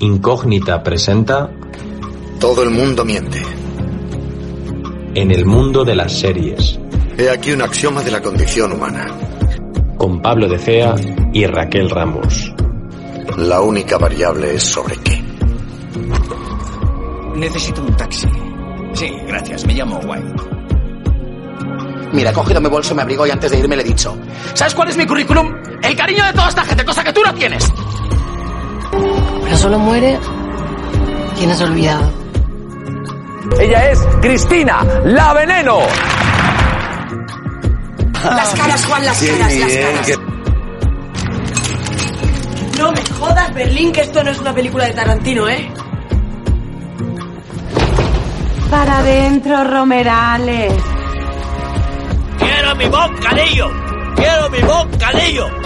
Incógnita presenta Todo el mundo miente. En el mundo de las series, He aquí un axioma de la condición humana. con Pablo de Cea y Raquel Ramos. La única variable es sobre qué. Necesito un taxi. Sí, gracias. Me llamo White. Mira, he cogido mi bolso, me abrigo y antes de irme le he dicho. ¿Sabes cuál es mi currículum? El cariño de toda esta gente, cosa que tú no tienes. Pero solo muere quien es olvidado. Ella es Cristina, la veneno. Las caras, Juan, las caras, las caras. No me jodas, Berlín, que esto no es una película de Tarantino, ¿eh? Para adentro, Romerales. ¡Quiero mi bocadillo! ¡Quiero mi bocadillo!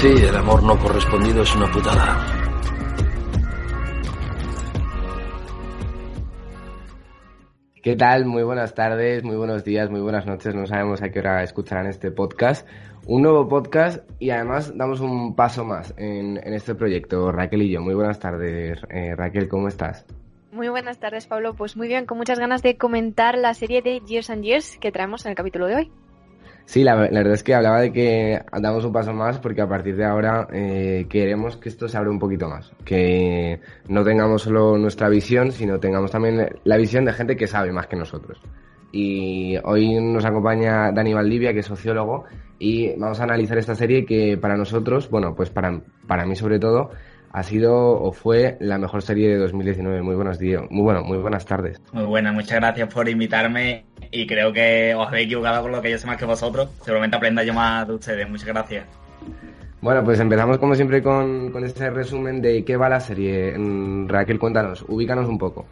Sí, el amor no correspondido es una putada. ¿Qué tal? Muy buenas tardes, muy buenos días, muy buenas noches. No sabemos a qué hora escucharán este podcast. Un nuevo podcast y además damos un paso más en, en este proyecto. Raquel y yo, muy buenas tardes. Eh, Raquel, ¿cómo estás? Muy buenas tardes, Pablo. Pues muy bien, con muchas ganas de comentar la serie de Years and Years que traemos en el capítulo de hoy. Sí, la, verdad es que hablaba de que damos un paso más porque a partir de ahora eh, queremos que esto se abra un poquito más. Que no tengamos solo nuestra visión, sino tengamos también la visión de gente que sabe más que nosotros. Y hoy nos acompaña Dani Valdivia, que es sociólogo, y vamos a analizar esta serie que para nosotros, bueno, pues para, para mí sobre todo, ha sido o fue la mejor serie de 2019. Muy buenos días, muy bueno, muy buenas tardes. Muy buena, muchas gracias por invitarme y creo que os habéis equivocado con lo que yo sé más que vosotros. Seguramente aprenda yo más de ustedes. Muchas gracias. Bueno, pues empezamos como siempre con, con este resumen de qué va la serie. Mm, Raquel, cuéntanos, ubícanos un poco.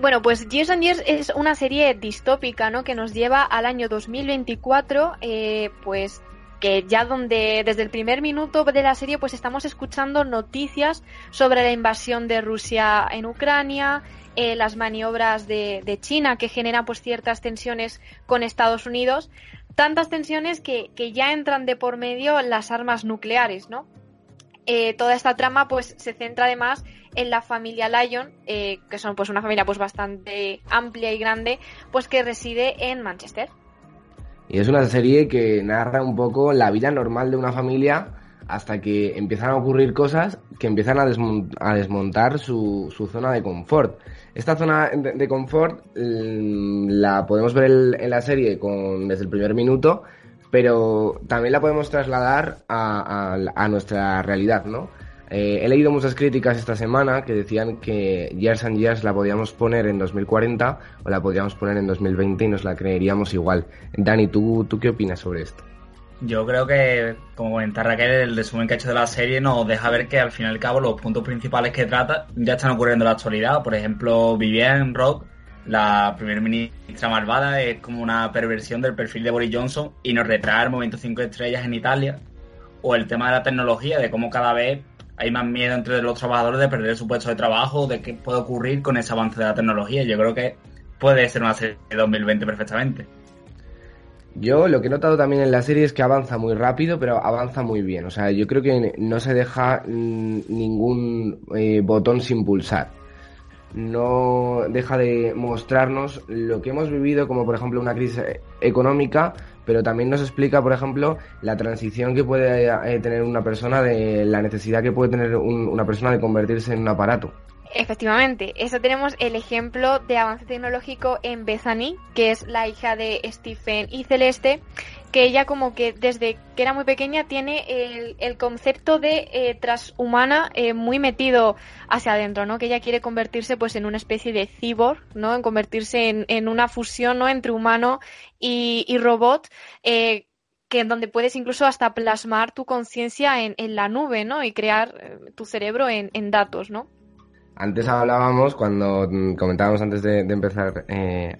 Bueno, pues Years and Years es una serie distópica, ¿no? Que nos lleva al año 2024, eh, pues que ya donde desde el primer minuto de la serie pues estamos escuchando noticias sobre la invasión de Rusia en Ucrania, eh, las maniobras de, China que generan pues ciertas tensiones con Estados Unidos, tantas tensiones que, que ya entran de por medio las armas nucleares, ¿no? Eh, toda esta trama pues se centra además en la familia Lyon, eh, que son pues una familia pues bastante amplia y grande, pues que reside en Manchester. Y es una serie que narra un poco la vida normal de una familia hasta que empiezan a ocurrir cosas que empiezan a, desmont a desmontar su, zona de confort. Esta zona de, confort la podemos ver en, la serie desde el primer minuto, pero también la podemos trasladar a nuestra realidad, ¿no? Eh, he leído muchas críticas esta semana que decían que Years and Years la podíamos poner en 2040 o la podríamos poner en 2020 y nos la creeríamos igual. Dani, ¿tú, ¿tú qué opinas sobre esto? Yo creo que, como comenta Raquel, el resumen que ha hecho de la serie nos deja ver que al fin y al cabo los puntos principales que trata ya están ocurriendo en la actualidad. Por ejemplo, Vivienne Rock, la primer ministra malvada, es como una perversión del perfil de Boris Johnson y nos retrae el momento 5 estrellas en Italia. O el tema de la tecnología, de cómo cada vez hay más miedo entre los trabajadores de perder su puesto de trabajo, de qué puede ocurrir con ese avance de la tecnología. Yo creo que puede ser una serie de 2020 perfectamente. Yo lo que he notado también en la serie es que avanza muy rápido, pero avanza muy bien. O sea, yo creo que no se deja mmm, ningún eh, botón sin pulsar. No deja de mostrarnos lo que hemos vivido, como por ejemplo una crisis económica, pero también nos explica, por ejemplo, la transición que puede eh, tener una persona, de la necesidad que puede tener un, una persona de convertirse en un aparato. Efectivamente, eso tenemos el ejemplo de avance tecnológico en Bethany, que es la hija de Stephen y Celeste, que ella como que desde que era muy pequeña tiene el, el concepto de eh, transhumana eh, muy metido hacia adentro, ¿no? Que ella quiere convertirse pues en una especie de cyborg, ¿no? En convertirse en, en una fusión, ¿no? Entre humano y, y robot, eh, que en donde puedes incluso hasta plasmar tu conciencia en, en, la nube, ¿no? Y crear tu cerebro en, en datos, ¿no? Antes hablábamos, cuando comentábamos antes de, de empezar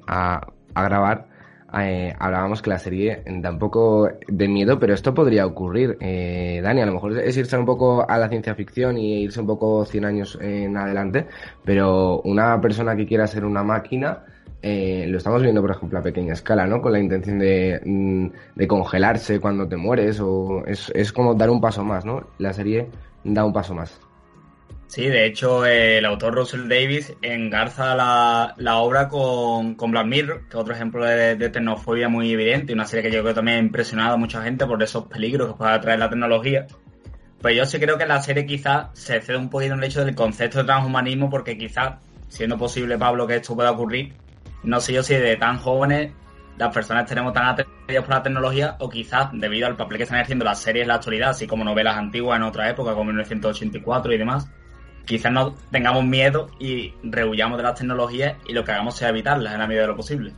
a, a, grabar, eh, hablábamos que la serie da un poco de miedo, pero esto podría ocurrir. Eh, Dani, a lo mejor es irse un poco a la ciencia ficción y irse un poco 100 años en adelante, pero una persona que quiera ser una máquina, eh, lo estamos viendo, por ejemplo, a pequeña escala, ¿no? Con la intención de, de congelarse cuando te mueres, o es, es como dar un paso más, ¿no? La serie da un paso más. Sí, de hecho, el autor Russell Davis engarza la, la obra con, con, Black Mirror, que es otro ejemplo de, tecnofobia muy evidente, una serie que yo creo también ha impresionado a mucha gente por esos peligros que puede traer la tecnología. Pues yo sí creo que la serie quizás se cede un poquito en el hecho del concepto de transhumanismo, porque quizás, siendo posible, Pablo, que esto pueda ocurrir, no sé yo si de tan jóvenes las personas tenemos tan atraídas por la tecnología o quizás debido al papel que están haciendo las series en la actualidad, así como novelas antiguas en otra época, como 1984 y demás, quizás no tengamos miedo y rehuyamos de las tecnologías y lo que hagamos sea evitarlas en la medida de lo posible.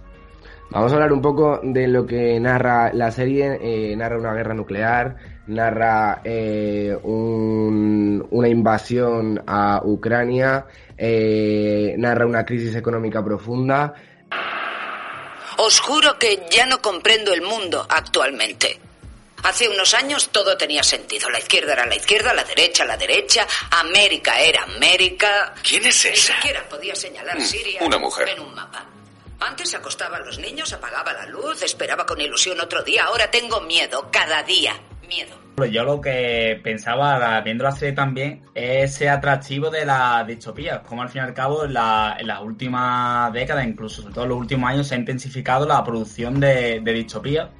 Vamos a hablar un poco de lo que narra la serie. Eh, narra una guerra nuclear, narra eh, un, una invasión a Ucrania, eh, narra una crisis económica profunda. Os juro que ya no comprendo el mundo actualmente. Hace unos años todo tenía sentido. La izquierda era la izquierda, la derecha la derecha, América era América. ¿Quién es esa? Ni siquiera podía señalar Mm, Siria una mujer. en un mapa. Antes acostaba a los niños, apagaba la luz, esperaba con ilusión otro día. Ahora tengo miedo, cada día. Miedo. Yo lo que pensaba viendo la serie también es ese atractivo de la distopía, como al fin y al cabo en, la- en las últimas décadas, incluso sobre todo en los últimos años, se ha intensificado la producción de, de distopía,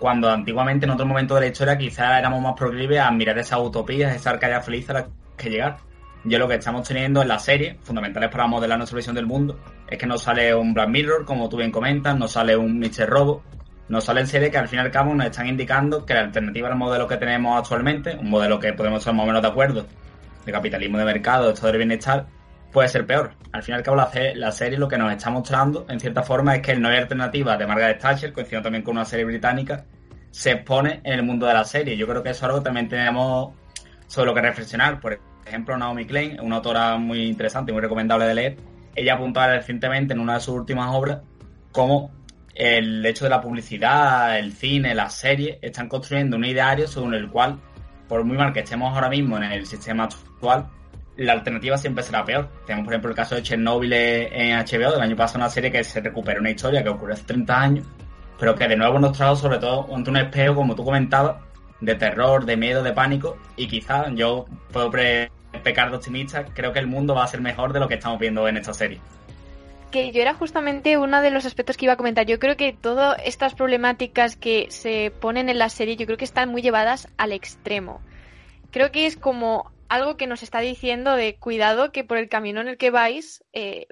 cuando antiguamente en otro momento de la historia quizás éramos más proclives a mirar esas utopías, esa arcadia feliz a la que llegar. Yo lo que estamos teniendo en la serie, fundamentales para modelar nuestra visión del mundo, es que nos sale un Black Mirror, como tú bien comentas, nos sale un Mr. Robo, nos salen series que al fin y al cabo nos están indicando que la alternativa al modelo que tenemos actualmente, un modelo que podemos estar más o menos de acuerdo, de capitalismo de mercado, de estado del bienestar, puede ser peor. Al fin y al cabo la, la serie lo que nos está mostrando, en cierta forma, es que el no hay alternativa de Margaret Thatcher, coincidiendo también con una serie británica, se expone en el mundo de la serie. Yo creo que eso es algo que también tenemos sobre lo que reflexionar. Por ejemplo, Naomi Klein, una autora muy interesante y muy recomendable de leer, ella apuntaba recientemente en una de sus últimas obras cómo el hecho de la publicidad, el cine, las series, están construyendo un ideario según el cual, por muy mal que estemos ahora mismo en el sistema actual, la alternativa siempre será peor. Tenemos, por ejemplo, el caso de Chernobyl en HBO del año pasado, una serie que se recupera una historia que ocurrió hace 30 años, pero que de nuevo nos trajo sobre todo ante un espejo, como tú comentabas, de terror, de miedo, de pánico, y quizás yo puedo pecar de optimista, creo que el mundo va a ser mejor de lo que estamos viendo en esta serie. que yo era justamente uno de los aspectos que iba a comentar. Yo creo que todas estas problemáticas que se ponen en la serie, yo creo que están muy llevadas al extremo. Creo que es como algo que nos está diciendo de cuidado que por el camino en el que vais eh,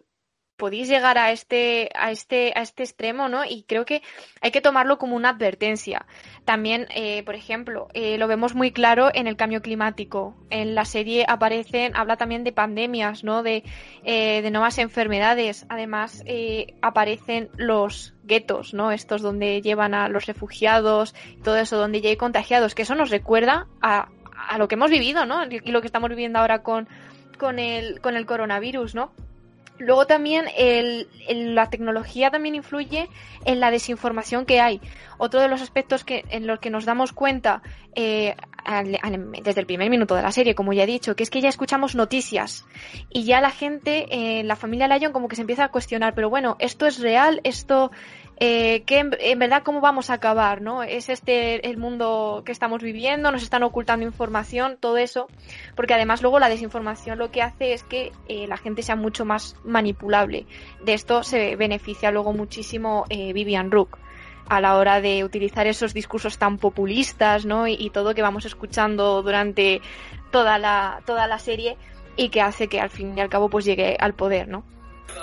podéis llegar a este, a este, a este extremo, ¿no? Y creo que hay que tomarlo como una advertencia. También, eh, por ejemplo, eh, lo vemos muy claro en el cambio climático. En la serie aparecen, habla también de pandemias, ¿no? De, de nuevas enfermedades. Además, aparecen los guetos, ¿no? Estos donde llevan a los refugiados, todo eso, donde ya hay contagiados, que eso nos recuerda a, a lo que hemos vivido, ¿no? Y lo que estamos viviendo ahora con, con, el, con el coronavirus, ¿no? Luego también el, la tecnología también influye en la desinformación que hay. Otro de los aspectos que, en los que nos damos cuenta eh, desde el primer minuto de la serie, como ya he dicho, que es que ya escuchamos noticias y ya la gente, eh, la familia Lyon como que se empieza a cuestionar, pero bueno, esto es real, esto, eh, ¿qué en, en verdad cómo vamos a acabar, ¿no? ¿Es este el mundo que estamos viviendo? ¿Nos están ocultando información? Todo eso. Porque además luego la desinformación lo que hace es que eh, la gente sea mucho más manipulable. De esto se beneficia luego muchísimo eh, Vivian Rook a la hora de utilizar esos discursos tan populistas, ¿no? Y, y todo que vamos escuchando durante toda la, toda la serie y que hace que al fin y al cabo pues llegue al poder, ¿no?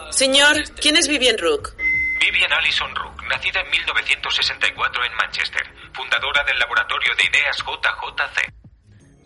Señor, ¿quién es Vivian Rook? Vivian Allison Rook, nacida en 1964 en Manchester, fundadora del laboratorio de ideas JJC.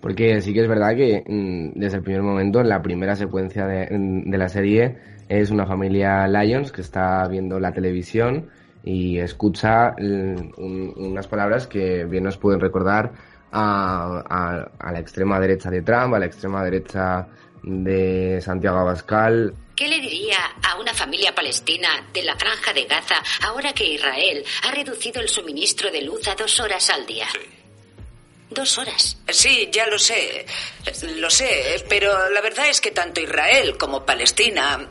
Porque sí que es verdad que mm, desde el primer momento, en la primera secuencia de, de la serie, es una familia Lions que está viendo la televisión y escucha mm, un- unas palabras que bien nos pueden recordar a, a- a la extrema derecha de Trump, a la extrema derecha de Santiago Abascal. ¿Qué le diría a una familia palestina de la franja de Gaza ahora que Israel ha reducido el suministro de luz a dos horas al día? Dos horas. Sí, ya lo sé. Lo sé, pero la verdad es que tanto Israel como Palestina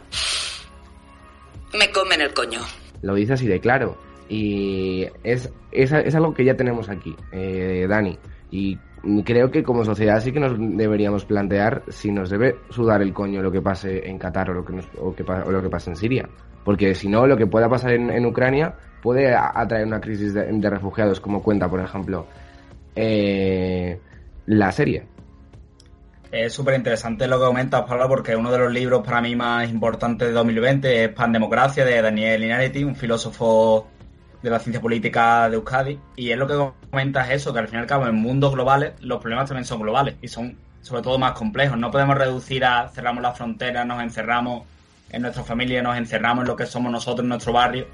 me comen el coño. Lo dice así de claro. Y es, es, es algo que ya tenemos aquí, eh, Dani. Y creo que como sociedad sí que nos deberíamos plantear si nos debe sudar el coño lo que pase en Qatar o lo que, nos- o que o lo que pase en Siria. Porque si no, lo que pueda pasar en, en Ucrania puede atraer una crisis de, de refugiados, como cuenta, por ejemplo, eh, la serie. Es súper interesante lo que comentas, Pablo, porque uno de los libros para mí más importantes de 2020 es Pandemocracia de Daniel Inariti, un filósofo de la ciencia política de Euskadi. Y es lo que comentas eso, que al fin y al cabo en mundos globales los problemas también son globales y son sobre todo más complejos. No podemos reducir a cerramos las fronteras, nos encerramos en nuestra familia, nos encerramos en lo que somos nosotros, en nuestro barrio.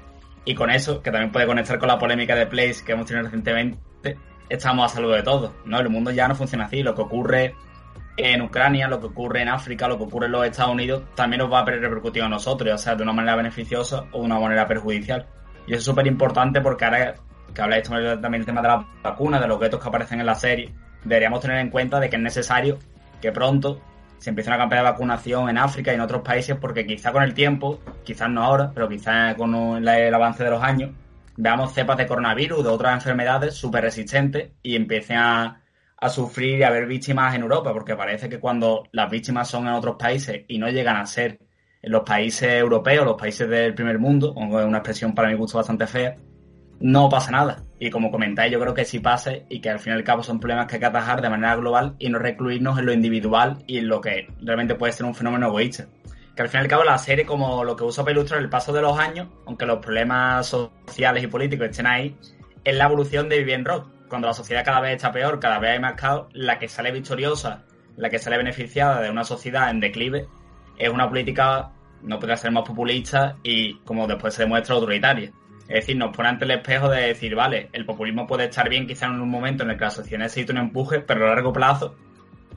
Y con eso, que también puede conectar con la polémica de Place que hemos tenido recientemente, estamos a salvo de todos. ¿no? El mundo ya no funciona así. Lo que ocurre en Ucrania, lo que ocurre en África, lo que ocurre en los Estados Unidos, también nos va a repercutir a nosotros, ya sea de una manera beneficiosa o de una manera perjudicial. Y eso es súper importante porque ahora que habláis también del tema de las vacunas, de los guetos que aparecen en la serie, deberíamos tener en cuenta de que es necesario que pronto se empiece una campaña de vacunación en África y en otros países porque quizá con el tiempo, quizás no ahora, pero quizá con el, el avance de los años, veamos cepas de coronavirus, de otras enfermedades súper resistentes y empiecen a, a sufrir y a haber víctimas en Europa, porque parece que cuando las víctimas son en otros países y no llegan a ser en los países europeos, los países del primer mundo, una expresión para mi gusto bastante fea, no pasa nada. Y como comentáis, yo creo que sí pase y que al fin y al cabo son problemas que hay que atajar de manera global y no recluirnos en lo individual y en lo que realmente puede ser un fenómeno egoísta. Que al fin y al cabo la serie, como lo que usa para ilustrar el paso de los años, aunque los problemas sociales y políticos estén ahí, es la evolución de Vivian Rock. Cuando la sociedad cada vez está peor, cada vez hay más caos, la que sale victoriosa, la que sale beneficiada de una sociedad en declive, es una política, no podría ser más populista y, como después se demuestra, autoritaria. Es decir, nos pone ante el espejo de decir, vale, el populismo puede estar bien quizá en un momento en el que la sociedad necesita un empuje, pero a largo plazo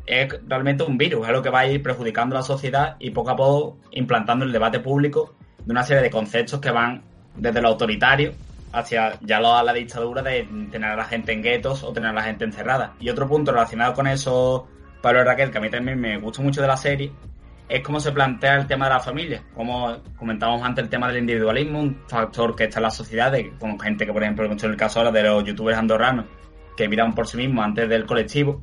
es realmente un virus, es lo que va a ir perjudicando a la sociedad y poco a poco implantando el debate público de una serie de conceptos que van desde lo autoritario hacia ya lo, la dictadura de tener a la gente en guetos o tener a la gente encerrada. Y otro punto relacionado con eso, Pablo y Raquel, que a mí también me gustó mucho de la serie, es cómo se plantea el tema de la familia. Como comentábamos antes, el tema del individualismo, un factor que está en la sociedad, de, con gente que, por ejemplo, mucho en el caso ahora de los youtubers andorranos, que miran por sí mismos antes del colectivo.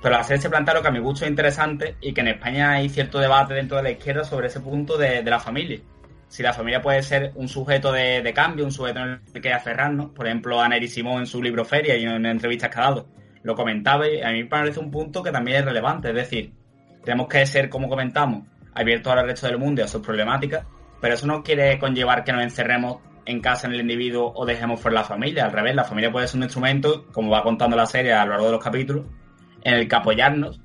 Pero la serie se plantea lo que a mi gusto es interesante y que en España hay cierto debate dentro de la izquierda sobre ese punto de la familia. Si la familia puede ser un sujeto de, de, cambio, un sujeto en el que aferrarnos. Por ejemplo, Aneri Simón en su libro Feria y en entrevistas que ha dado lo comentaba y a mí me parece un punto que también es relevante. Es decir, tenemos que ser, como comentamos, abiertos al resto del mundo y a sus problemáticas, pero eso no quiere conllevar que nos encerremos en casa en el individuo o dejemos fuera la familia. Al revés, la familia puede ser un instrumento, como va contando la serie a lo largo de los capítulos, en el que apoyarnos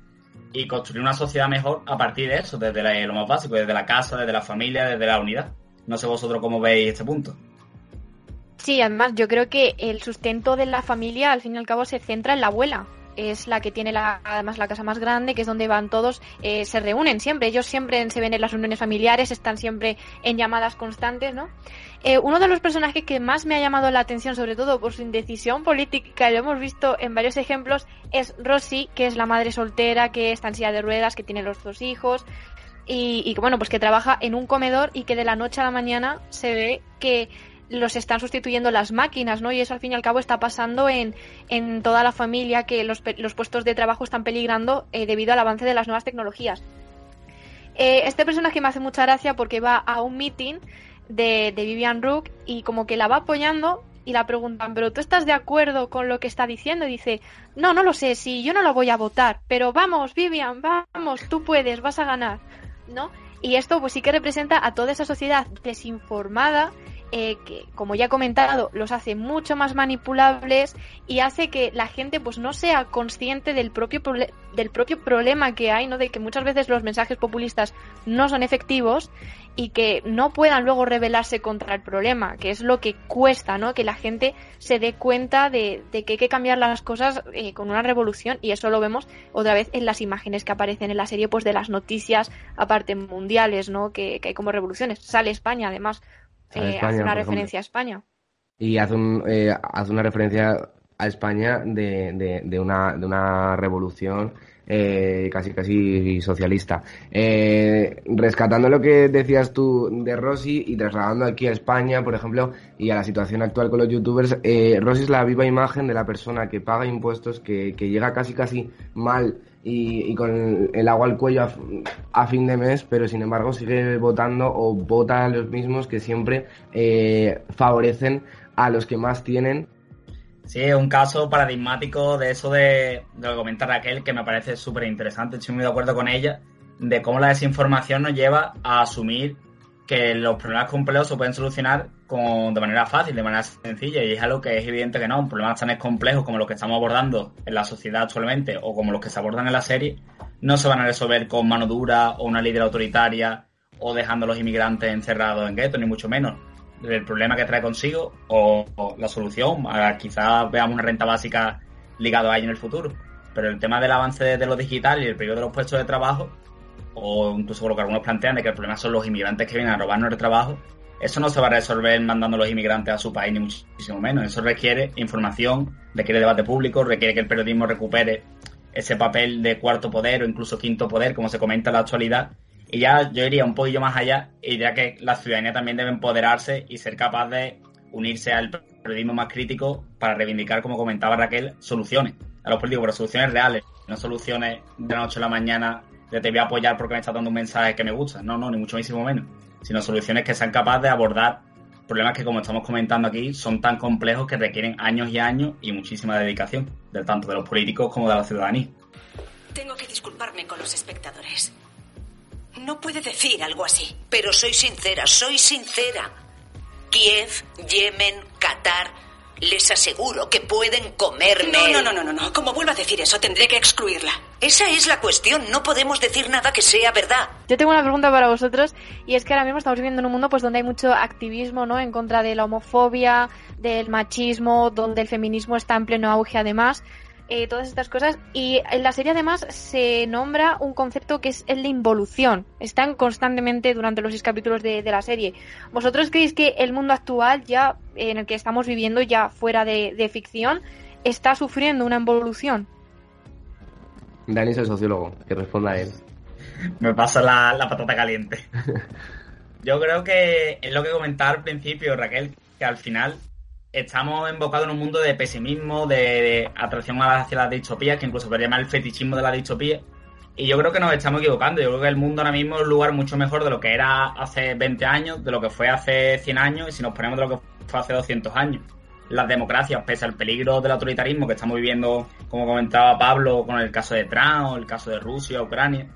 y construir una sociedad mejor a partir de eso, desde lo más básico, desde la casa, desde la familia, desde la unidad. No sé vosotros cómo veis este punto. Sí, además yo creo que el sustento de la familia al fin y al cabo se centra en la abuela. Es la que tiene la, además la casa más grande, que es donde van todos, eh, se reúnen siempre. Ellos siempre se ven en las reuniones familiares, están siempre en llamadas constantes, ¿no? Eh, uno de los personajes que más me ha llamado la atención, sobre todo por su indecisión política, lo hemos visto en varios ejemplos, es Rosy, que es la madre soltera, que está en silla de ruedas, que tiene los dos hijos, y, y bueno, pues que trabaja en un comedor y que de la noche a la mañana se ve que los están sustituyendo las máquinas, ¿no? Y eso al fin y al cabo está pasando en, en toda la familia, que los, los puestos de trabajo están peligrando eh, debido al avance de las nuevas tecnologías. Eh, este personaje me hace mucha gracia porque va a un meeting de, de Vivian Rook y como que la va apoyando y la preguntan, pero ¿tú estás de acuerdo con lo que está diciendo? Y dice, no, no lo sé, sí, yo no lo voy a votar, pero vamos, Vivian, vamos, tú puedes, vas a ganar, ¿no? Y esto pues sí que representa a toda esa sociedad desinformada eh, que, como ya he comentado, los hace mucho más manipulables y hace que la gente pues no sea consciente del propio, del propio problema que hay, ¿no? De que muchas veces los mensajes populistas no son efectivos y que no puedan luego rebelarse contra el problema, que es lo que cuesta, ¿no? Que la gente se dé cuenta de, de que hay que cambiar las cosas eh, con una revolución y eso lo vemos otra vez en las imágenes que aparecen en la serie, pues de las noticias, aparte mundiales, ¿no? Que, que hay como revoluciones. Sale España, además, eh, España, hace una referencia a España. Y hace, un, eh, hace una referencia a España de, de, de, una, de una revolución eh, casi casi socialista. Eh, rescatando lo que decías tú de Rosy y trasladando aquí a España, por ejemplo, y a la situación actual con los youtubers, eh, Rosy es la viva imagen de la persona que paga impuestos, que, que llega casi casi mal y, y con el agua al cuello a, a, fin de mes, pero sin embargo sigue votando o vota a los mismos que siempre eh, favorecen a los que más tienen Sí, es un caso paradigmático de eso de, de lo que comenta Raquel, que me parece súper interesante. Estoy muy de acuerdo con ella, de cómo la desinformación nos lleva a asumir que los problemas complejos se pueden solucionar con, de manera fácil, de manera sencilla, y es algo que es evidente que no. Problemas tan complejos como los que estamos abordando en la sociedad actualmente o como los que se abordan en la serie, no se van a resolver con mano dura o una líder autoritaria o dejando a los inmigrantes encerrados en guetos, ni mucho menos el problema que trae consigo o, la solución. Quizás veamos una renta básica ligado a ello en el futuro. Pero el tema del avance de, de lo digital y el periodo de los puestos de trabajo, o incluso lo que algunos plantean de que el problema son los inmigrantes que vienen a robarnos el trabajo, eso no se va a resolver mandando a los inmigrantes a su país, ni muchísimo menos. Eso requiere información, requiere debate público, requiere que el periodismo recupere ese papel de cuarto poder o incluso quinto poder, como se comenta en la actualidad, y ya yo iría un poquillo más allá y diría que la ciudadanía también debe empoderarse y ser capaz de unirse al periodismo más crítico para reivindicar, como comentaba Raquel, soluciones a los políticos, pero soluciones reales, no soluciones de la noche a la mañana de te voy a apoyar porque me estás dando un mensaje que me gusta. No, no, ni mucho menos. Sino soluciones que sean capaces de abordar problemas que, como estamos comentando aquí, son tan complejos que requieren años y años y muchísima dedicación, de tanto de los políticos como de la ciudadanía. Tengo que disculparme con los espectadores. No puede decir algo así. Pero soy sincera, soy sincera. Kiev, Yemen, Qatar, les aseguro que pueden comerme. No, no, no, no, no, no. Como vuelva a decir eso, tendré que excluirla. Esa es la cuestión. No podemos decir nada que sea verdad. Yo tengo una pregunta para vosotros y es que ahora mismo estamos viviendo en un mundo pues donde hay mucho activismo, ¿no? En contra de la homofobia, del machismo, donde el feminismo está en pleno auge además. Eh, todas estas cosas. Y en la serie además se nombra un concepto que es el de involución. Están constantemente durante los seis capítulos de, de la serie. ¿Vosotros creéis que el mundo actual, ya en el que estamos viviendo, ya fuera de, de ficción, está sufriendo una involución? Dani es el sociólogo, que responda a él. Me pasa la, la patata caliente. Yo creo que es lo que comentaba al principio, Raquel, que al final estamos embocados en un mundo de pesimismo, de, de atracción hacia las distopías, que incluso podría llamar el fetichismo de la distopía. Y yo creo que nos estamos equivocando. Yo creo que el mundo ahora mismo es un lugar mucho mejor de lo que era hace 20 años, de lo que fue hace 100 años y si nos ponemos de lo que fue hace 200 años. Las democracias, pese al peligro del autoritarismo que estamos viviendo, como comentaba Pablo, con el caso de Trump, el caso de Rusia, Ucrania,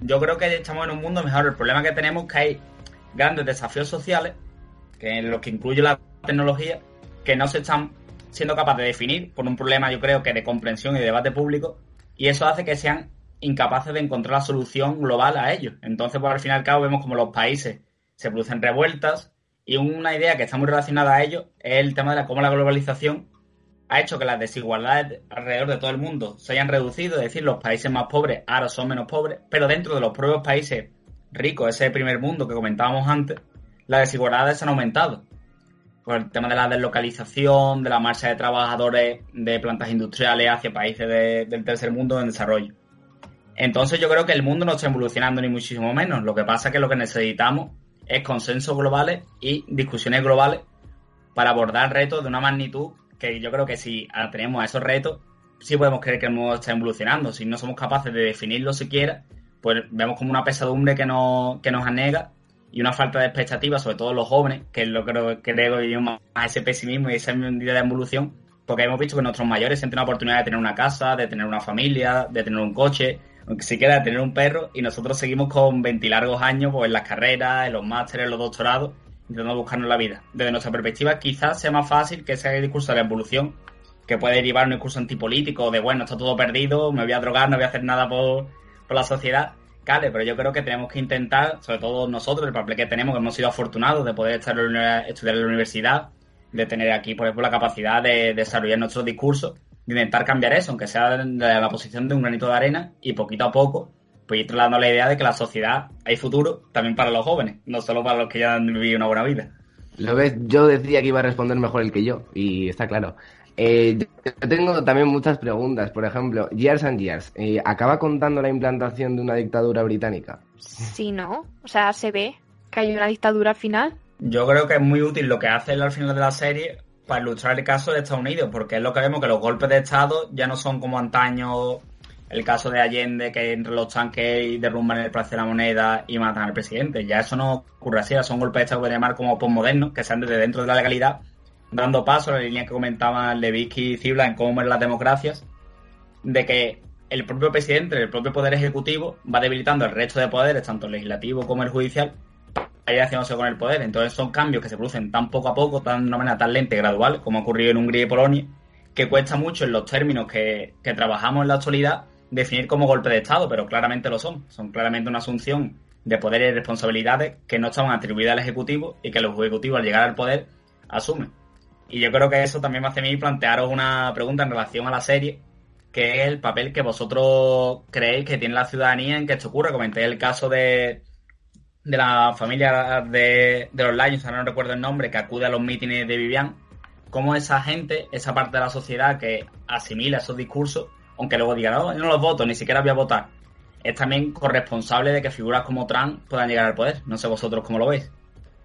yo creo que estamos en un mundo mejor. El problema que tenemos es que hay grandes desafíos sociales, que en los que incluye la tecnología, que no se están siendo capaces de definir por un problema, yo creo que de comprensión y de debate público, y eso hace que sean incapaces de encontrar la solución global a ellos. Entonces, pues al fin y al cabo vemos como los países se producen revueltas y una idea que está muy relacionada a ello es el tema de la, cómo la globalización ha hecho que las desigualdades alrededor de todo el mundo se hayan reducido, es decir, los países más pobres ahora son menos pobres, pero dentro de los propios países ricos, ese primer mundo que comentábamos antes, las desigualdades han aumentado por el tema de la deslocalización, de la marcha de trabajadores de plantas industriales hacia países de, del tercer mundo en desarrollo. Entonces yo creo que el mundo no está evolucionando ni muchísimo menos. Lo que pasa es que lo que necesitamos es consensos globales y discusiones globales para abordar retos de una magnitud que yo creo que si tenemos esos retos, sí podemos creer que el mundo está evolucionando. Si no somos capaces de definirlo siquiera, pues vemos como una pesadumbre que nos, que nos anega y una falta de expectativas, sobre todo los jóvenes, que es lo creo que creo que más a ese pesimismo y esa medida de evolución, porque hemos visto que nuestros mayores sienten una oportunidad de tener una casa, de tener una familia, de tener un coche, aunque siquiera de tener un perro, y nosotros seguimos con 20 largos años pues, en las carreras, en los másteres, en los doctorados, intentando buscarnos la vida. Desde nuestra perspectiva, quizás sea más fácil que ese discurso de la evolución, que puede derivar un discurso antipolítico, de bueno, está todo perdido, me voy a drogar, no voy a hacer nada por, por la sociedad, Cale, pero yo creo que tenemos que intentar, sobre todo nosotros, el papel que tenemos, que hemos sido afortunados de poder estar en la, estudiar en la universidad, de tener aquí, por ejemplo, la capacidad de, desarrollar nuestros discursos, de intentar cambiar eso, aunque sea de la posición de un granito de arena, y poquito a poco, pues ir trasladando la idea de que la sociedad hay futuro también para los jóvenes, no solo para los que ya han vivido una buena vida. Lo ves, yo decía que iba a responder mejor el que yo, y está claro. Eh, yo tengo también muchas preguntas. Por ejemplo, Years and Years, eh, ¿acaba contando la implantación de una dictadura británica? Sí, ¿no? O sea, se ve que hay una dictadura al final. Yo creo que es muy útil lo que hace él al final de la serie para ilustrar el caso de Estados Unidos, porque es lo que vemos que los golpes de Estado ya no son como antaño el caso de Allende, que entre los tanques y derrumban el Palacio de la Moneda y matan al presidente. Ya eso no ocurre así, son golpes de Estado que llamar como postmodernos, que sean desde dentro de la legalidad, dando paso a la línea que comentaban Levitsky y Zibla en cómo ven las democracias, de que el propio presidente, el propio poder ejecutivo, va debilitando el resto de poderes, tanto el legislativo como el judicial, ir haciéndose con el poder. Entonces son cambios que se producen tan poco a poco, tan de una manera tan lenta gradual, como ha ocurrido en Hungría y Polonia, que cuesta mucho en los términos que, que trabajamos en la actualidad definir como golpe de Estado, pero claramente lo son. Son claramente una asunción de poderes y responsabilidades que no estaban atribuidas al Ejecutivo y que el Ejecutivo al llegar al poder asume. Y yo creo que eso también me hace a mí plantearos una pregunta en relación a la serie, que es el papel que vosotros creéis que tiene la ciudadanía en que esto ocurra. Comenté el caso de, de la familia de, de los Lions, ahora no recuerdo el nombre, que acude a los mítines de Vivian, cómo esa gente, esa parte de la sociedad que asimila esos discursos, aunque luego diga, no, no los voto, ni siquiera voy a votar, es también corresponsable de que figuras como Trump puedan llegar al poder. No sé vosotros cómo lo veis.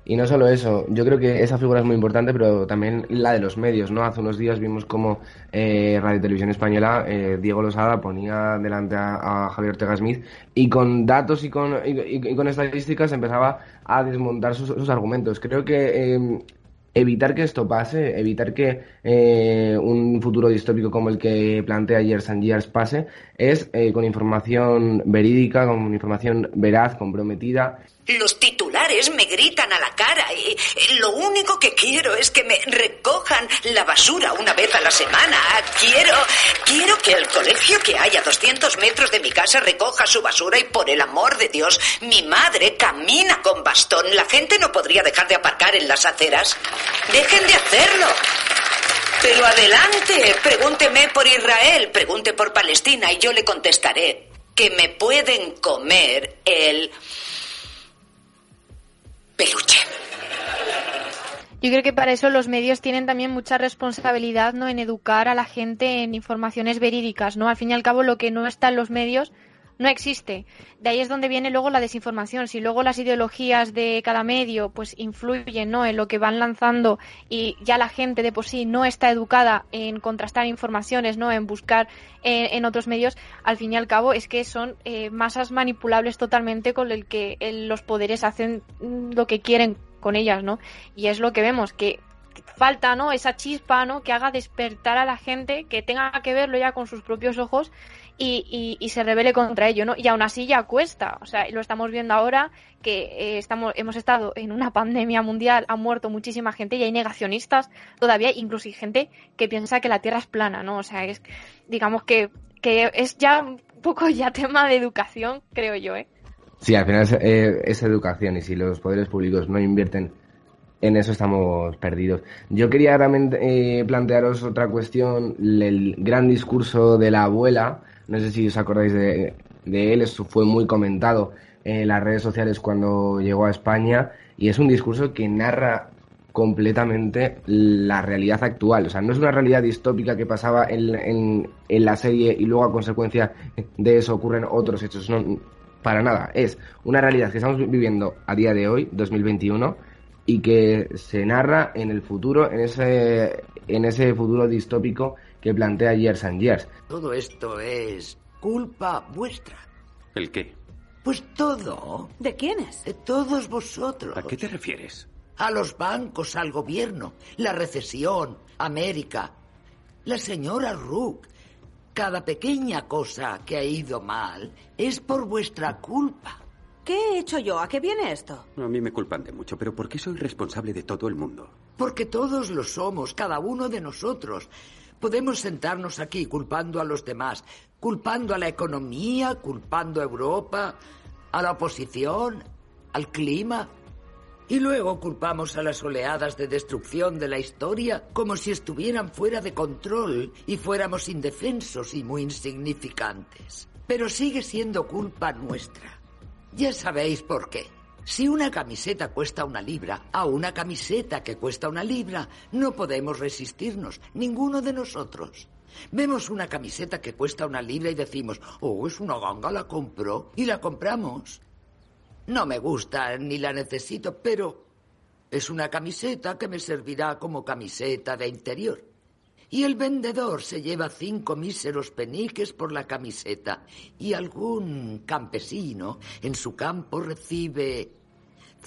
Y no solo eso, yo creo que esa figura es muy importante, pero también la de los medios, ¿no? Hace unos días vimos como eh, Radio Televisión Española, eh, Diego Losada ponía delante a, Javier Ortega Smith y con datos y con, y, con estadísticas empezaba a desmontar sus, argumentos. Creo que eh, evitar que esto pase, evitar que eh, un futuro distópico como el que plantea Years and Years pase, es eh, con información verídica, con información veraz, comprometida. Los titulares me gritan a la cara y lo único que quiero es que me recojan la basura una vez a la semana. Quiero, quiero que el colegio que hay a 200 metros de mi casa recoja su basura y por el amor de Dios, mi madre camina con bastón. La gente no podría dejar de aparcar en las aceras. Dejen de hacerlo. Pero adelante, pregúnteme por Israel, pregunte por Palestina y yo le contestaré que me pueden comer el Yo creo que para eso los medios tienen también mucha responsabilidad, ¿no? En educar a la gente en informaciones verídicas, ¿no? Al fin y al cabo, lo que no está en los medios no existe. De ahí es donde viene luego la desinformación. Si luego las ideologías de cada medio pues influyen ¿no? en lo que van lanzando y ya la gente de por sí no está educada en contrastar informaciones, ¿no? en buscar en, en otros medios, al fin y al cabo es que son eh, masas manipulables totalmente con el que el, los poderes hacen lo que quieren con ellas, ¿no? Y es lo que vemos, que falta, ¿no? Esa chispa, ¿no? Que haga despertar a la gente, que tenga que verlo ya con sus propios ojos y, y, y, se revele contra ello, ¿no? Y aún así ya cuesta, o sea, lo estamos viendo ahora que eh, estamos, hemos estado en una pandemia mundial, ha muerto muchísima gente y hay negacionistas todavía, incluso hay gente que piensa que la Tierra es plana, ¿no? O sea, es, digamos que, que es ya un poco ya tema de educación, creo yo, ¿eh? Sí, al final es, eh, es educación y si los poderes públicos no invierten en eso estamos perdidos. Yo quería también eh, plantearos otra cuestión, el gran discurso de la abuela, no sé si os acordáis de, él, eso fue muy comentado en las redes sociales cuando llegó a España y es un discurso que narra completamente la realidad actual. O sea, no es una realidad distópica que pasaba en, en, en la serie y luego a consecuencia de eso ocurren otros hechos. No, para nada. Es una realidad que estamos viviendo a día de hoy, 2021, y que se narra en el futuro, en ese, en ese futuro distópico que plantea Years and Years. Todo esto es culpa vuestra. ¿El qué? Pues todo. ¿De quiénes? De todos vosotros. ¿A qué te refieres? A los bancos, al gobierno, la recesión, América. La señora Rook. Cada pequeña cosa que ha ido mal es por vuestra culpa. ¿Qué he hecho yo? ¿A qué viene esto? A mí me culpan de mucho, pero ¿por qué soy responsable de todo el mundo? Porque todos lo somos, cada uno de nosotros. Podemos sentarnos aquí culpando a los demás, culpando a la economía, culpando a Europa, a la oposición, al clima. Y luego culpamos a las oleadas de destrucción de la historia como si estuvieran fuera de control y fuéramos indefensos y muy insignificantes. Pero sigue siendo culpa nuestra. Ya sabéis por qué. Si una camiseta cuesta una libra, a una camiseta que cuesta una libra, no podemos resistirnos, ninguno de nosotros. Vemos una camiseta que cuesta una libra y decimos, oh, es una ganga, la compro, y la compramos. No me gusta ni la necesito, pero es una camiseta que me servirá como camiseta de interior. Y el vendedor se lleva cinco míseros peniques por la camiseta y algún campesino en su campo recibe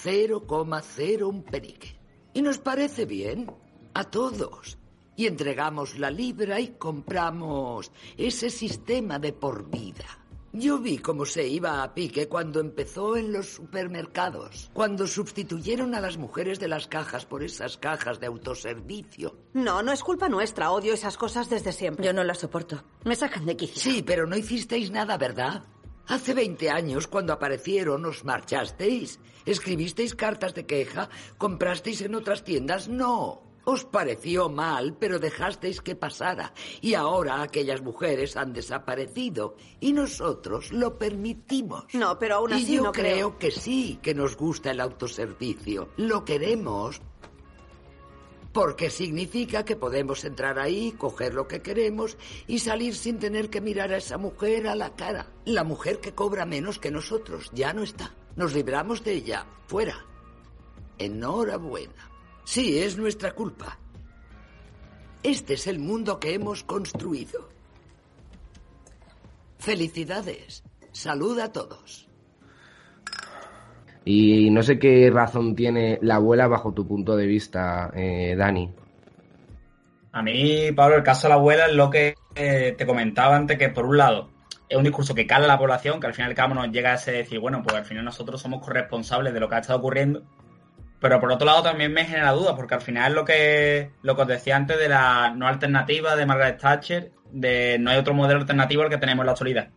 0,01 penique. Y nos parece bien a todos. Y entregamos la libra y compramos ese sistema de por vida. Yo vi cómo se iba a pique cuando empezó en los supermercados, cuando sustituyeron a las mujeres de las cajas por esas cajas de autoservicio. No, no es culpa nuestra. Odio esas cosas desde siempre. Yo no las soporto. Me sacan de quicio. Sí, pero no hicisteis nada, ¿verdad? Hace 20 años, cuando aparecieron, os marchasteis. ¿Escribisteis cartas de queja? ¿Comprasteis en otras tiendas? No. Os pareció mal, pero dejasteis que pasara. Y ahora aquellas mujeres han desaparecido. Y nosotros lo permitimos. No, pero aún así y yo no creo creo. que sí, que nos gusta el autoservicio. Lo queremos porque significa que podemos entrar ahí, coger lo que queremos y salir sin tener que mirar a esa mujer a la cara. La mujer que cobra menos que nosotros ya no está. Nos libramos de ella. Fuera. Enhorabuena. Sí, es nuestra culpa. Este es el mundo que hemos construido. Felicidades. Salud a todos. Y no sé qué razón tiene la abuela bajo tu punto de vista, eh, Dani. A mí, Pablo, el caso de la abuela es lo que eh, te comentaba antes, que por un lado es un discurso que cala a la población, que al final y al cabo nos llega a ese decir, bueno, pues al final nosotros somos corresponsables de lo que ha estado ocurriendo, pero por otro lado también me genera dudas, porque al final lo que, lo que os decía antes de la no alternativa de Margaret Thatcher, de no hay otro modelo alternativo al que tenemos en la actualidad.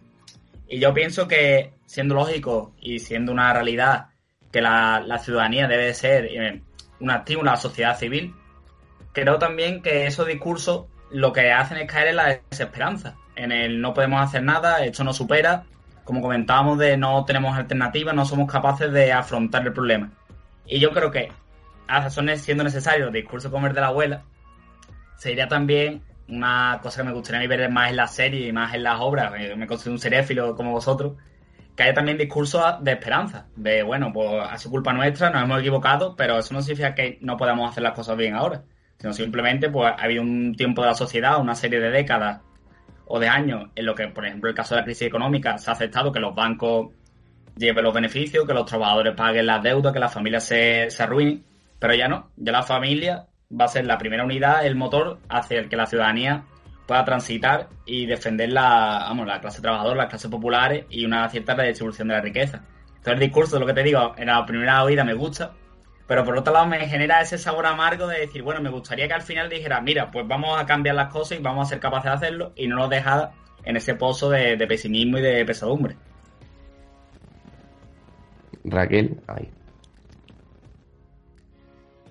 Y yo pienso que, siendo lógico y siendo una realidad que la, la ciudadanía debe ser eh, un estímulo a la sociedad civil, creo también que esos discursos lo que hacen es caer en la desesperanza, en el no podemos hacer nada, esto nos supera, como comentábamos de no tenemos alternativas, no somos capaces de afrontar el problema. Y yo creo que, a son siendo necesarios discursos como el de la abuela, sería también una cosa que me gustaría ver más en la serie y más en las obras, eh, me considero un seréfilo como vosotros, que haya también discursos de esperanza, de bueno, pues ha sido culpa nuestra, nos hemos equivocado, pero eso no significa que no podamos hacer las cosas bien ahora, sino simplemente pues ha habido un tiempo de la sociedad, una serie de décadas o de años en lo que, por ejemplo, el caso de la crisis económica se ha aceptado que los bancos lleven los beneficios, que los trabajadores paguen las deudas, que las familias se, se pero ya no, ya la familia va a ser la primera unidad, el motor hacia el que la ciudadanía pueda transitar y defender la, vamos, la clase trabajadora, las clases populares y una cierta redistribución de la riqueza. Entonces el discurso, lo que te digo, en la primera oída me gusta, pero por otro lado me genera ese sabor amargo de decir, bueno, me gustaría que al final dijera, mira, pues vamos a cambiar las cosas y vamos a ser capaces de hacerlo y no nos dejada en ese pozo de, de pesimismo y de pesadumbre. Raquel, ahí.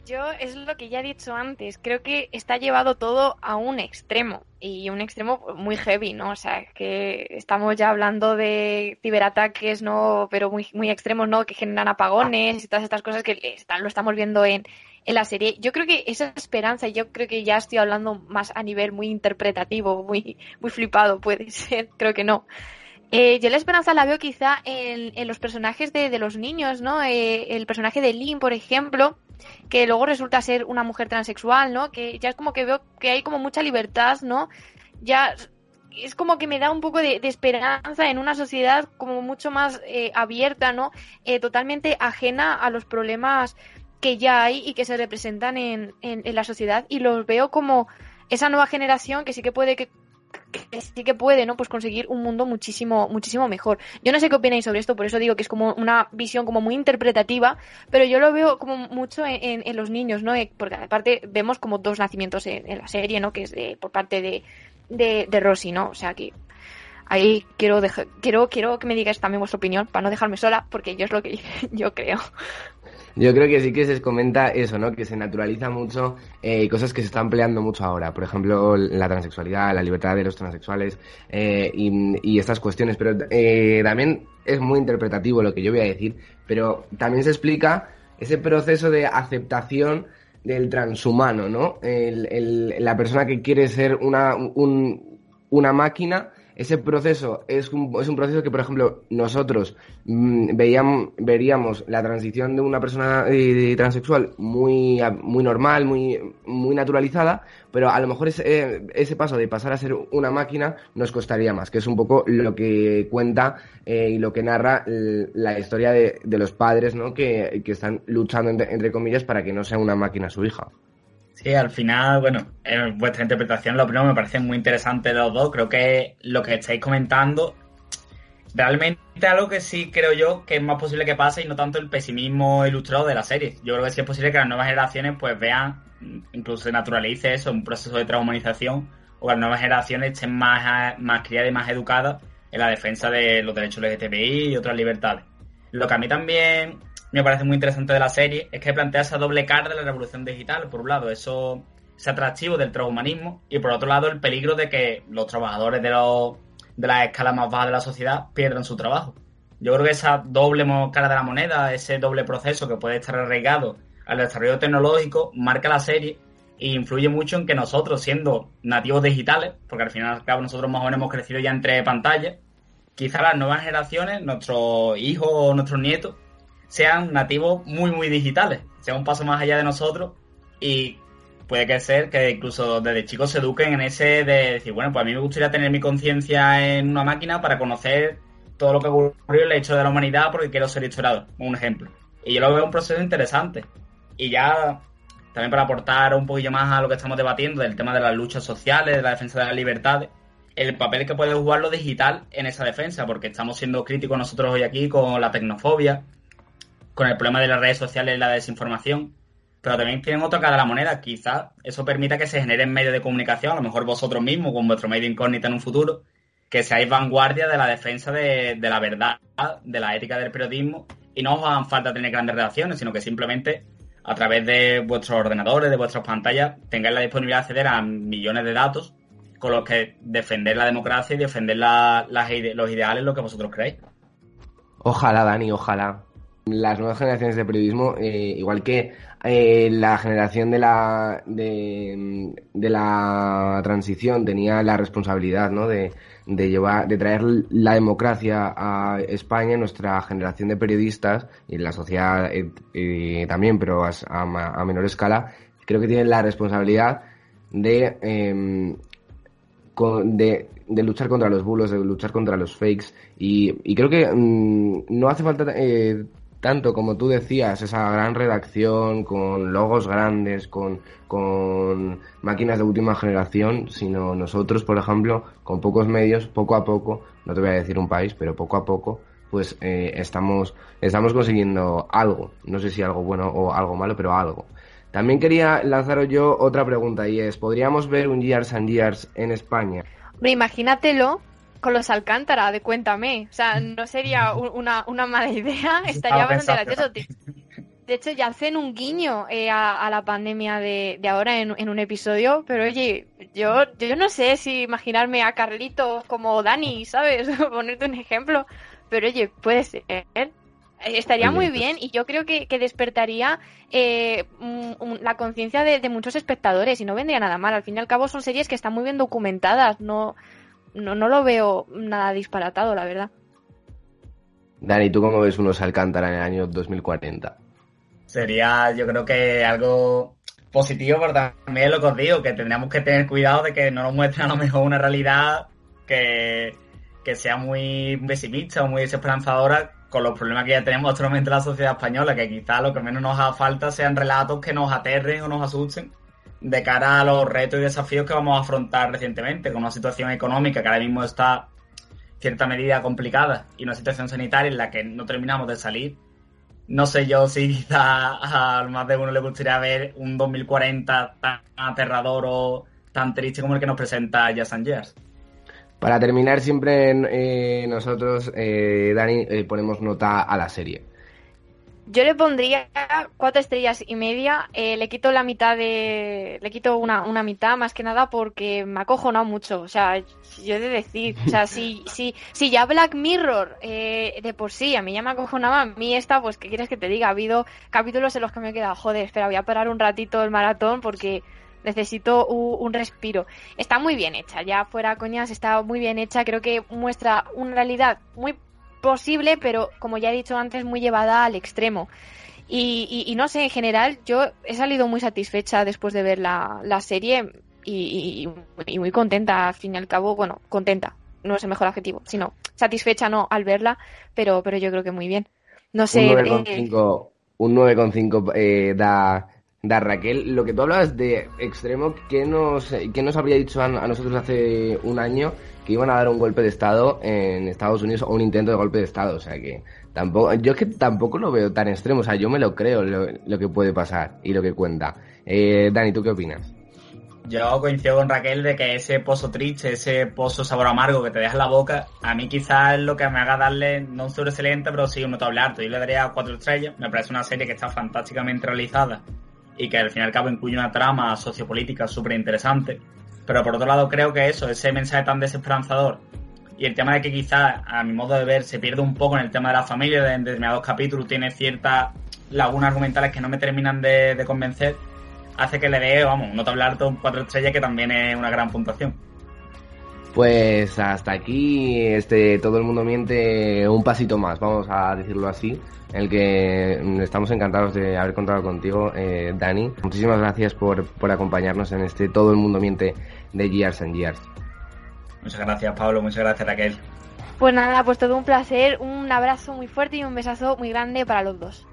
Yo es lo que ya he dicho antes, creo que está llevado todo a un extremo y un extremo muy heavy, ¿no? O sea, que estamos ya hablando de ciberataques, ¿no? Pero muy, muy extremos, ¿no? Que generan apagones y todas estas cosas que están, lo estamos viendo en, en la serie. Yo creo que esa esperanza, yo creo que ya estoy hablando más a nivel muy interpretativo, muy, muy flipado, puede ser, creo que no. Eh, yo la esperanza la veo quizá en, los personajes de, los niños, ¿no? Eh, el personaje de Lynn, por ejemplo, que luego resulta ser una mujer transexual, ¿no? Que ya es como que veo que hay como mucha libertad, ¿no? Ya es como que me da un poco de, de esperanza en una sociedad como mucho más eh, abierta, ¿no? Eh, totalmente ajena a los problemas que ya hay y que se representan en, en, en la sociedad y los veo como esa nueva generación que sí que puede que sí que puede, ¿no? Pues conseguir un mundo muchísimo, muchísimo mejor. Yo no sé qué opináis sobre esto, por eso digo que es como una visión como muy interpretativa, pero yo lo veo como mucho en los niños, ¿no? Eh, porque aparte vemos como dos nacimientos en, en la serie, ¿no? Que es de, por parte de, de, de Rosy, ¿no? O sea que ahí quiero dejar, quiero, quiero que me digáis también vuestra opinión, para no dejarme sola, porque yo es lo que yo creo. Yo creo que sí que se comenta eso, ¿no? Que se naturaliza mucho eh, cosas que se están peleando mucho ahora. Por ejemplo, la transexualidad, la libertad de los transexuales eh, y, estas cuestiones. Pero eh, también es muy interpretativo lo que yo voy a decir. Pero también se explica ese proceso de aceptación del transhumano, ¿no? El, la persona que quiere ser una, un, una máquina ese proceso es un, es un proceso que, por ejemplo, nosotros mmm, veíamos, veríamos la transición de una persona eh, transexual muy, muy normal, muy, muy naturalizada, pero a lo mejor ese, eh, ese paso de pasar a ser una máquina nos costaría más, que es un poco lo que cuenta eh, y lo que narra la historia de, de los padres ¿no? que, que están luchando, entre, entre comillas, para que no sea una máquina su hija. Sí, al final, bueno, en vuestra interpretación, lo primero me parece muy interesante los dos. Creo que lo que estáis comentando realmente algo que sí creo yo que es más posible que pase y no tanto el pesimismo ilustrado de la serie. Yo creo que sí es posible que las nuevas generaciones pues vean, incluso se naturalice eso, un proceso de transhumanización, o que las nuevas generaciones estén más, más criadas y más educadas en la defensa de los derechos LGTBI y otras libertades. Lo que a mí también me parece muy interesante de la serie es que plantea esa doble cara de la revolución digital. Por un lado, eso ese atractivo del transhumanismo y por otro lado el peligro de que los trabajadores de, los, de la escala más baja de la sociedad pierdan su trabajo. Yo creo que esa doble cara de la moneda, ese doble proceso que puede estar arraigado al desarrollo tecnológico, marca la serie e influye mucho en que nosotros, siendo nativos digitales, porque al final al cabo nosotros más o menos hemos crecido ya entre pantallas, quizá las nuevas generaciones, nuestros hijos o nuestros nietos, sean nativos muy, muy digitales, sea un paso más allá de nosotros y puede que ser que incluso desde chicos se eduquen en ese de decir, bueno, pues a mí me gustaría tener mi conciencia en una máquina para conocer todo lo que ocurrió en la historia de la humanidad porque quiero ser historiador, un ejemplo. Y yo lo veo un proceso interesante. Y ya también para aportar un poquillo más a lo que estamos debatiendo del tema de las luchas sociales, de la defensa de las libertades, el papel que puede jugar lo digital en esa defensa, porque estamos siendo críticos nosotros hoy aquí con la tecnofobia, con el problema de las redes sociales y la desinformación, pero también tienen otra cara de la moneda. Quizás eso permita que se generen medios de comunicación, a lo mejor vosotros mismos, con vuestro medio incógnito en un futuro, que seáis vanguardia de la defensa de, la verdad, de la ética del periodismo, y no os hagan falta tener grandes redacciones, sino que simplemente a través de vuestros ordenadores, de vuestras pantallas, tengáis la disponibilidad de acceder a millones de datos con los que defender la democracia y defender los ideales, lo que vosotros creéis. Ojalá, Dani, ojalá las nuevas generaciones de periodismo, eh, igual que eh, la generación de la de, la transición tenía la responsabilidad ¿no? de, de, llevar de traer la democracia a España nuestra generación de periodistas y la sociedad eh, también pero a, menor escala creo que tienen la responsabilidad de em, de, de, luchar contra los bulos, de luchar contra los fakes y, y creo que mmm, no hace falta eh, tanto como tú decías, esa gran redacción con logos grandes, con, con máquinas de última generación, sino nosotros, por ejemplo, con pocos medios, poco a poco, no te voy a decir un país, pero poco a poco, pues eh, estamos, estamos consiguiendo algo. No sé si algo bueno o algo malo, pero algo. También quería lanzaros yo otra pregunta y es, ¿podríamos ver un Years and Years en España? Imagínatelo con los Alcántara de Cuéntame. O sea, no sería una, una mala idea, estaría bastante gracioso. De hecho, ya hacen un guiño eh, a, a, la pandemia de, de ahora en, en, un episodio, pero oye, yo, yo no sé si imaginarme a Carlitos como Dani, ¿sabes? Ponerte un ejemplo, pero oye, puede ser. Estaría muy bien y yo creo que, que despertaría eh, un, la conciencia de, de, muchos espectadores y no vendría nada mal. Al fin y al cabo son series que están muy bien documentadas, no, no, no lo veo nada disparatado, la verdad. Dani, ¿tú cómo ves unos Alcántara en el año 2040? Sería, yo creo que algo positivo, pero también lo que os digo, que tendríamos que tener cuidado de que no nos muestren a lo mejor una realidad que, que sea muy pesimista o muy desesperanzadora con los problemas que ya tenemos actualmente en la sociedad española, que quizás lo que menos nos haga falta sean relatos que nos aterren o nos asusten de cara a los retos y desafíos que vamos a afrontar recientemente, con una situación económica que ahora mismo está en cierta medida complicada y una situación sanitaria en la que no terminamos de salir. No sé yo si quizá a más de uno le gustaría ver un 2040 tan aterrador o tan triste como el que nos presenta Jazz and Years. Para terminar, siempre eh, nosotros, eh, Dani, eh, ponemos nota a la serie. Yo le pondría cuatro estrellas y media. Eh, le quito la mitad de. Le quito una, una mitad más que nada porque me ha acojonado mucho. O sea, yo he de decir. O sea, si, si, si ya Black Mirror eh, de por sí a mí ya me acojonaba, a mí esta, pues, ¿qué quieres que te diga? Ha habido capítulos en los que me he quedado, joder, espera, voy a parar un ratito el maratón porque necesito un, un respiro. Está muy bien hecha, ya fuera coñas, está muy bien hecha. Creo que muestra una realidad muy posible, pero como ya he dicho antes, muy llevada al extremo. Y, y, y no sé, en general, yo he salido muy satisfecha después de ver la, la serie y, y, muy contenta, al fin y al cabo, bueno, contenta, no es el mejor adjetivo, sino satisfecha no al verla, pero, pero yo creo que muy bien. No sé. Un 9,5 un 9,5 eh, da, da Raquel. Lo que tú hablabas de extremo, ¿qué nos, qué nos habría dicho a, nosotros hace un año que iban a dar un golpe de Estado en Estados Unidos o un intento de golpe de Estado. O sea que tampoco, yo es que tampoco lo veo tan extremo. O sea, yo me lo creo lo, que puede pasar y lo que cuenta. Eh, Dani, ¿tú qué opinas? Yo coincido con Raquel de que ese pozo triste, ese pozo sabor amargo que te deja en la boca, a mí quizás es lo que me haga darle, no un sobre excelente, pero sí un notable alto. Yo le daría cuatro estrellas. Me parece una serie que está fantásticamente realizada y que al fin y al cabo incluye una trama sociopolítica súper interesante pero por otro lado creo que eso, ese mensaje tan desesperanzador y el tema de que quizás, a mi modo de ver, se pierde un poco en el tema de la familia, en determinados capítulos tiene ciertas lagunas argumentales que no me terminan de, convencer, hace que le dé, vamos, un notable alto, un cuatro estrellas que también es una gran puntuación. Pues hasta aquí, este, todo el mundo miente un pasito más, vamos a decirlo así, en el que estamos encantados de haber contado contigo, eh, Dani. Muchísimas gracias por, por acompañarnos en este Todo el mundo miente de Years and Years. Muchas gracias, Pablo, muchas gracias, Raquel. Pues nada, pues todo un placer, un abrazo muy fuerte y un besazo muy grande para los dos.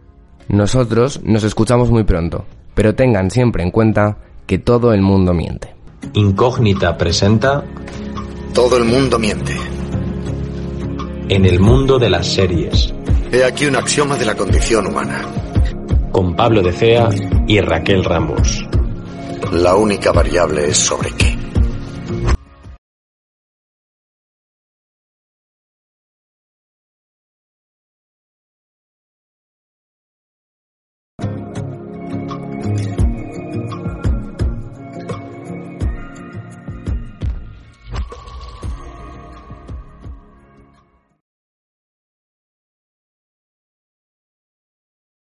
Nosotros nos escuchamos muy pronto, pero tengan siempre en cuenta que todo el mundo miente. Incógnita presenta Todo el mundo miente. En el mundo de las series. He aquí un axioma de la condición humana. Con Pablo de Cea y Raquel Ramos. La única variable es sobre qué.